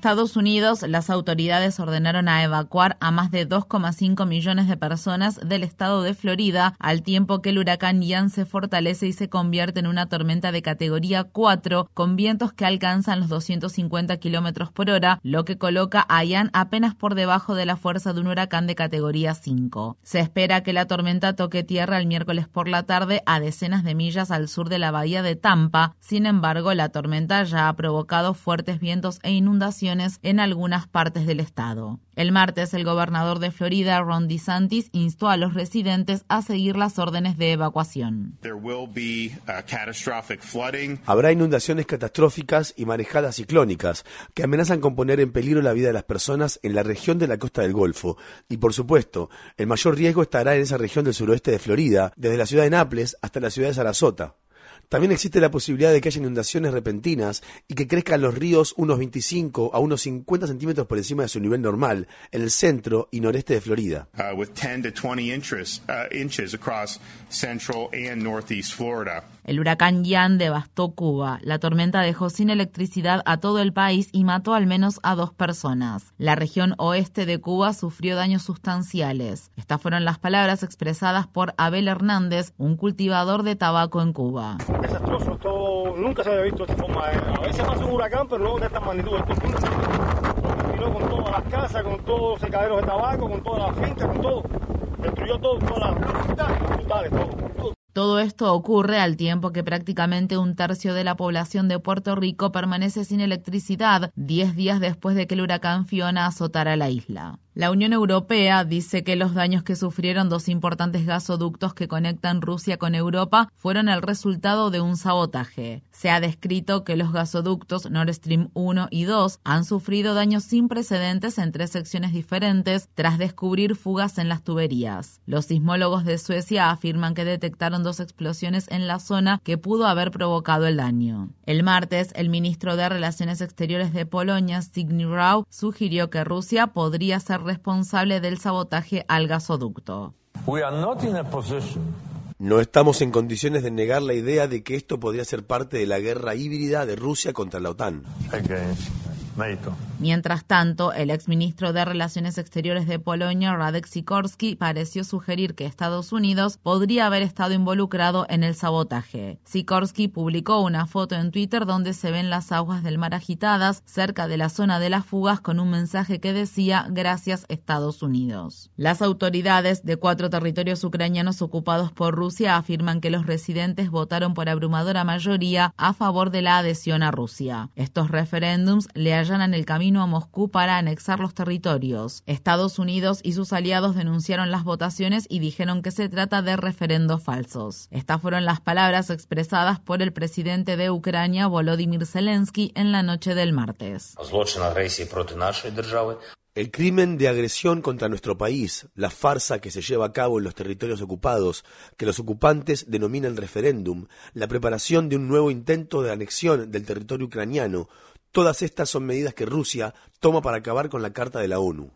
Estados Unidos, las autoridades ordenaron a evacuar a más de 2,5 millones de personas del estado de Florida, al tiempo que el huracán Ian se fortalece y se convierte en una tormenta de categoría 4, con vientos que alcanzan los 250 kilómetros por hora, lo que coloca a Ian apenas por debajo de la fuerza de un huracán de categoría 5. Se espera que la tormenta toque tierra el miércoles por la tarde a decenas de millas al sur de la bahía de Tampa. Sin embargo, la tormenta ya ha provocado fuertes vientos e inundaciones en algunas partes del estado. El martes, el gobernador de Florida, Ron DeSantis, instó a los residentes a seguir las órdenes de evacuación. Habrá inundaciones catastróficas y marejadas ciclónicas que amenazan con poner en peligro la vida de las personas en la región de la costa del Golfo. Y por supuesto, el mayor riesgo estará en esa región del suroeste de Florida, desde la ciudad de Naples hasta la ciudad de Sarasota. También existe la posibilidad de que haya inundaciones repentinas y que crezcan los ríos unos 25 a unos 50 centímetros por encima de su nivel normal en el centro y noreste de Florida. Uh, with 10 to 20 inches, uh, inches across central and northeast Florida. El huracán Ian devastó Cuba. La tormenta dejó sin electricidad a todo el país y mató al menos a dos personas. La región oeste de Cuba sufrió daños sustanciales. Estas fueron las palabras expresadas por Abel Hernández, un cultivador de tabaco en Cuba. Desastroso, esto nunca se había visto de esta forma. A veces pasa un huracán, pero no de esta magnitud. Esto con todas las casas, con todos los secaderos de tabaco, con todas las fincas, con todo. Destruyó todo, todas las frutales, todo. Todo esto ocurre al tiempo que prácticamente un tercio de la población de Puerto Rico permanece sin electricidad 10 días después de que el huracán Fiona azotara la isla. La Unión Europea dice que los daños que sufrieron dos importantes gasoductos que conectan Rusia con Europa fueron el resultado de un sabotaje. Se ha descrito que los gasoductos Nord Stream 1 y 2 han sufrido daños sin precedentes en tres secciones diferentes tras descubrir fugas en las tuberías. Los sismólogos de Suecia afirman que detectaron dos explosiones en la zona que pudo haber provocado el daño. El martes, el ministro de Relaciones Exteriores de Polonia, Zbigniew Rau, sugirió que Rusia podría ser responsable del sabotaje al gasoducto. No estamos en condiciones de negar la idea de que esto podría ser parte de la guerra híbrida de Rusia contra la OTAN. Mientras tanto, el exministro de Relaciones Exteriores de Polonia, Radek Sikorski, pareció sugerir que Estados Unidos podría haber estado involucrado en el sabotaje. Sikorski publicó una foto en Twitter donde se ven las aguas del mar agitadas cerca de la zona de las fugas con un mensaje que decía Gracias Estados Unidos. Las autoridades de cuatro territorios ucranianos ocupados por Rusia afirman que los residentes votaron por abrumadora mayoría a favor de la adhesión a Rusia. Estos referéndums le allanan el camino a Moscú para anexar los territorios. Estados Unidos y sus aliados denunciaron las votaciones y dijeron que se trata de referendos falsos. Estas fueron las palabras expresadas por el presidente de Ucrania, Volodymyr Zelensky, en la noche del martes. El crimen de agresión contra nuestro país, la farsa que se lleva a cabo en los territorios ocupados, que los ocupantes denominan referéndum, la preparación de un nuevo intento de anexión del territorio ucraniano, Todas estas son medidas que Rusia toma para acabar con la Carta de la ONU.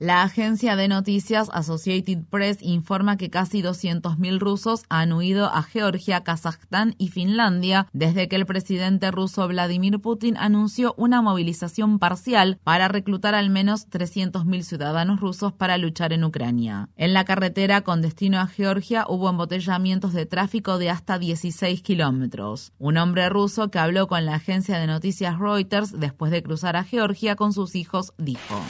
La agencia de noticias Associated Press informa que casi 200.000 rusos han huido a Georgia, Kazajstán y Finlandia desde que el presidente ruso Vladimir Putin anunció una movilización parcial para reclutar al menos 300.000 ciudadanos rusos para luchar en Ucrania. En la carretera con destino a Georgia hubo embotellamientos de tráfico de hasta 16 kilómetros. Un hombre ruso que habló con la agencia de noticias Reuters después de cruzar a Georgia con sus hijos dijo.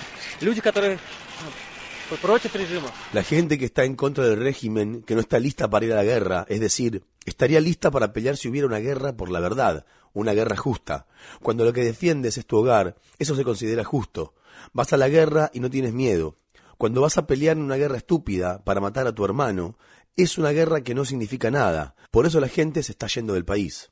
La gente que está en contra del régimen, que no está lista para ir a la guerra, es decir, estaría lista para pelear si hubiera una guerra por la verdad, una guerra justa. Cuando lo que defiendes es tu hogar, eso se considera justo. Vas a la guerra y no tienes miedo. Cuando vas a pelear en una guerra estúpida para matar a tu hermano, es una guerra que no significa nada. Por eso la gente se está yendo del país.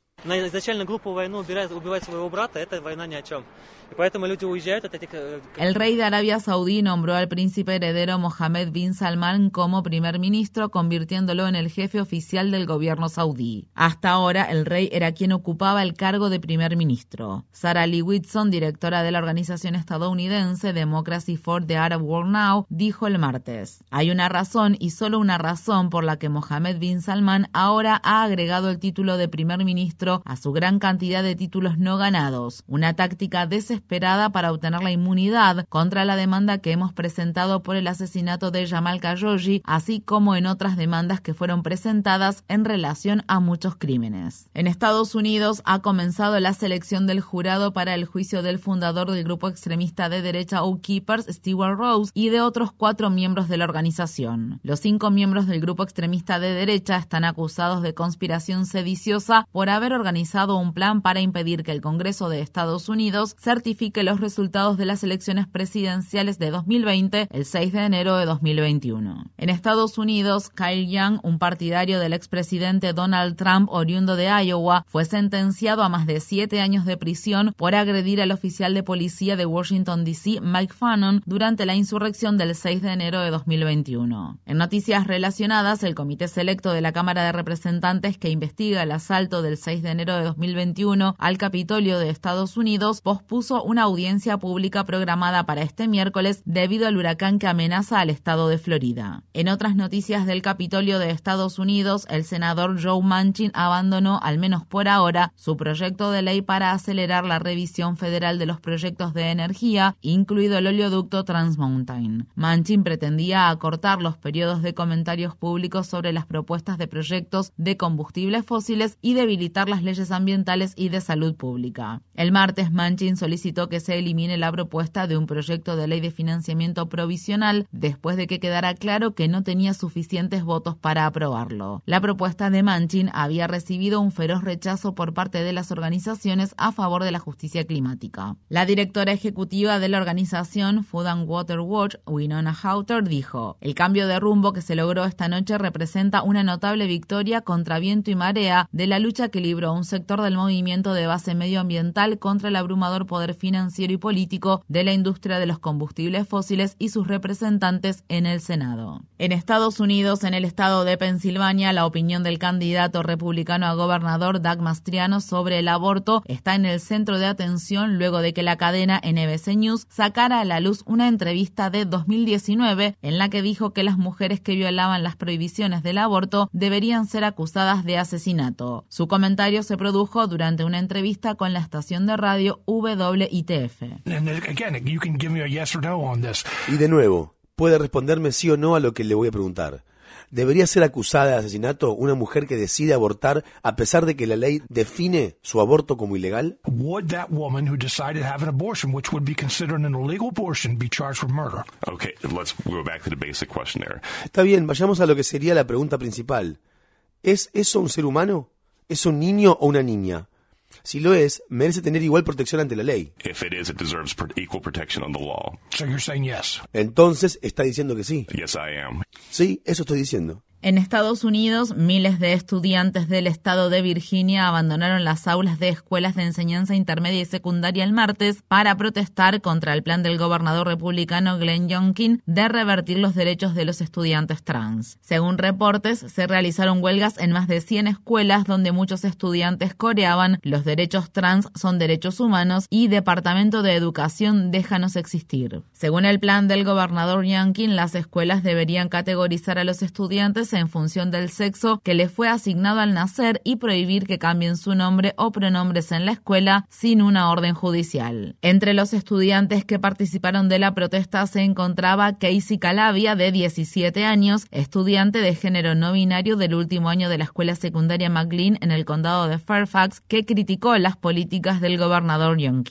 El rey de Arabia Saudí nombró al príncipe heredero Mohammed bin Salman como primer ministro, convirtiéndolo en el jefe oficial del gobierno saudí. Hasta ahora, el rey era quien ocupaba el cargo de primer ministro. Sarah Lee Whitson, directora de la organización estadounidense Democracy for the Arab World Now, dijo el martes: Hay una razón y solo una razón por la que Mohammed bin Salman ahora ha agregado el título de primer ministro a su gran cantidad de títulos no ganados, una táctica desesperada para obtener la inmunidad contra la demanda que hemos presentado por el asesinato de Jamal Khashoggi, así como en otras demandas que fueron presentadas en relación a muchos crímenes. En Estados Unidos ha comenzado la selección del jurado para el juicio del fundador del grupo extremista de derecha Oath Keepers, Stewart Rose, y de otros cuatro miembros de la organización. Los cinco miembros del grupo extremista de derecha están acusados de conspiración sediciosa por haber organizado un plan para impedir que el Congreso de Estados Unidos certifique los resultados de las elecciones presidenciales de 2020 el 6 de enero de 2021. En Estados Unidos, Kyle Young, un partidario del expresidente Donald Trump oriundo de Iowa, fue sentenciado a más de siete años de prisión por agredir al oficial de policía de Washington, D.C., Mike Fannon, durante la insurrección del 6 de enero de 2021. En noticias relacionadas, el Comité Selecto de la Cámara de Representantes que investiga el asalto del 6 de enero de 2021 al Capitolio de Estados Unidos pospuso una audiencia pública programada para este miércoles debido al huracán que amenaza al estado de Florida. En otras noticias del Capitolio de Estados Unidos, el senador Joe Manchin abandonó, al menos por ahora, su proyecto de ley para acelerar la revisión federal de los proyectos de energía, incluido el oleoducto Trans Mountain. Manchin pretendía acortar los periodos de comentarios públicos sobre las propuestas de proyectos de combustibles fósiles y debilitar las leyes ambientales y de salud pública. El martes, Manchin solicitó que se elimine la propuesta de un proyecto de ley de financiamiento provisional después de que quedara claro que no tenía suficientes votos para aprobarlo. La propuesta de Manchin había recibido un feroz rechazo por parte de las organizaciones a favor de la justicia climática. La directora ejecutiva de la organización Food and Water Watch, Winona Hauter, dijo: El cambio de rumbo que se logró esta noche representa una notable victoria contra viento y marea de la lucha que libró un sector del movimiento de base medioambiental contra el abrumador poder financiero y político de la industria de los combustibles fósiles y sus representantes en el Senado. En Estados Unidos, en el estado de Pensilvania, la opinión del candidato republicano a gobernador Doug Mastriano sobre el aborto está en el centro de atención luego de que la cadena NBC News sacara a la luz una entrevista de 2019 en la que dijo que las mujeres que violaban las prohibiciones del aborto deberían ser acusadas de asesinato. Su comentario se produjo durante una entrevista con la estación de radio WITF. Y de nuevo, puede responderme sí o no a lo que le voy a preguntar. ¿Debería ser acusada de asesinato una mujer que decide abortar a pesar de que la ley define su aborto como ilegal? Está bien, vayamos a lo que sería la pregunta principal. ¿Es eso un ser humano? ¿Es un niño o una niña? Si lo es, merece tener igual protección ante la ley. If it is, it deserves pr- equal protection on the law. So you're saying yes. Entonces, está diciendo que sí. Yes, I am. Sí, eso estoy diciendo. En Estados Unidos, miles de estudiantes del estado de Virginia abandonaron las aulas de escuelas de enseñanza intermedia y secundaria el martes para protestar contra el plan del gobernador republicano Glenn Youngkin de revertir los derechos de los estudiantes trans. Según reportes, se realizaron huelgas en más de 100 escuelas donde muchos estudiantes coreaban los derechos trans son derechos humanos y Departamento de Educación déjanos existir. Según el plan del gobernador Youngkin, las escuelas deberían categorizar a los estudiantes en función del sexo que les fue asignado al nacer y prohibir que cambien su nombre o pronombres en la escuela sin una orden judicial. Entre los estudiantes que participaron de la protesta se encontraba Casey Calavia, de 17 años, estudiante de género no binario del último año de la escuela secundaria McLean en el condado de Fairfax, que criticó las políticas del gobernador not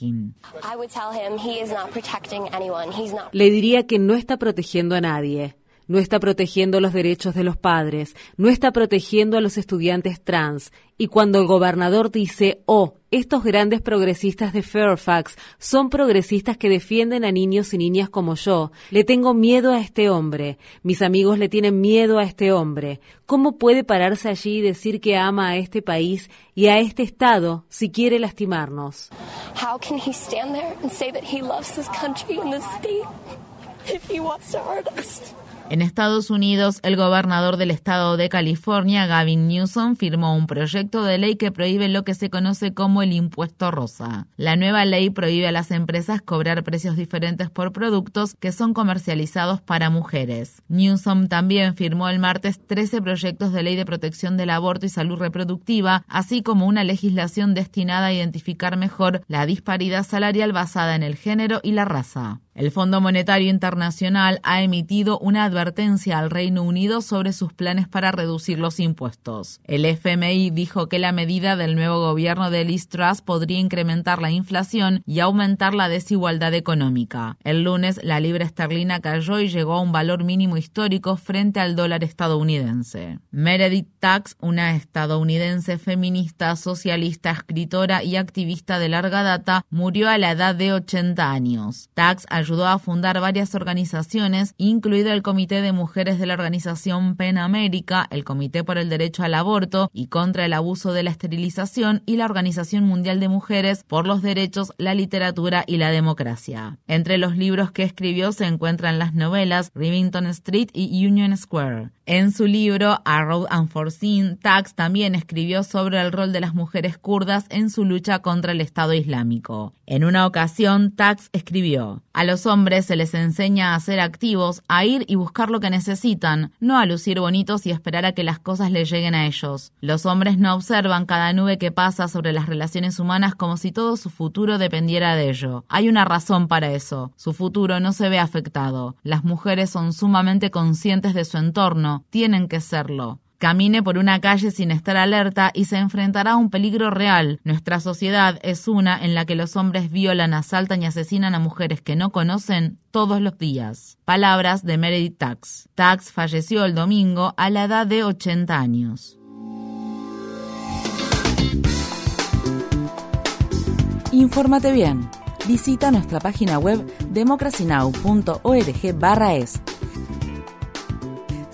Le diría que no está protegiendo a nadie. No está protegiendo los derechos de los padres, no está protegiendo a los estudiantes trans. Y cuando el gobernador dice, oh, estos grandes progresistas de Fairfax son progresistas que defienden a niños y niñas como yo, le tengo miedo a este hombre, mis amigos le tienen miedo a este hombre. ¿Cómo puede pararse allí y decir que ama a este país y a este Estado si quiere lastimarnos? How can he stand there and say that he loves this country and this state if he wants to hurt us? En Estados Unidos, el gobernador del estado de California, Gavin Newsom, firmó un proyecto de ley que prohíbe lo que se conoce como el impuesto rosa. La nueva ley prohíbe a las empresas cobrar precios diferentes por productos que son comercializados para mujeres. Newsom también firmó el martes 13 proyectos de ley de protección del aborto y salud reproductiva, así como una legislación destinada a identificar mejor la disparidad salarial basada en el género y la raza. El Fondo Monetario Internacional ha emitido una advertencia al Reino Unido sobre sus planes para reducir los impuestos. El FMI dijo que la medida del nuevo gobierno de Liz Truss podría incrementar la inflación y aumentar la desigualdad económica. El lunes, la libra esterlina cayó y llegó a un valor mínimo histórico frente al dólar estadounidense. Meredith Tax, una estadounidense feminista, socialista, escritora y activista de larga data, murió a la edad de 80 años. Tax ayudó a fundar varias organizaciones, incluido el Comité de Mujeres de la organización PEN América, el Comité por el Derecho al Aborto y contra el Abuso de la Esterilización y la Organización Mundial de Mujeres por los Derechos, la Literatura y la Democracia. Entre los libros que escribió se encuentran las novelas Rivington Street y Union Square. En su libro A Road Unforeseen, Tax también escribió sobre el rol de las mujeres kurdas en su lucha contra el Estado Islámico. En una ocasión, Tax escribió, a los hombres se les enseña a ser activos, a ir y buscar lo que necesitan, no a lucir bonitos y esperar a que las cosas les lleguen a ellos. Los hombres no observan cada nube que pasa sobre las relaciones humanas como si todo su futuro dependiera de ello. Hay una razón para eso. Su futuro no se ve afectado. Las mujeres son sumamente conscientes de su entorno tienen que serlo. Camine por una calle sin estar alerta y se enfrentará a un peligro real. Nuestra sociedad es una en la que los hombres violan, asaltan y asesinan a mujeres que no conocen todos los días. Palabras de Meredith Tax. Tax falleció el domingo a la edad de 80 años. Infórmate bien. Visita nuestra página web democracynow.org/es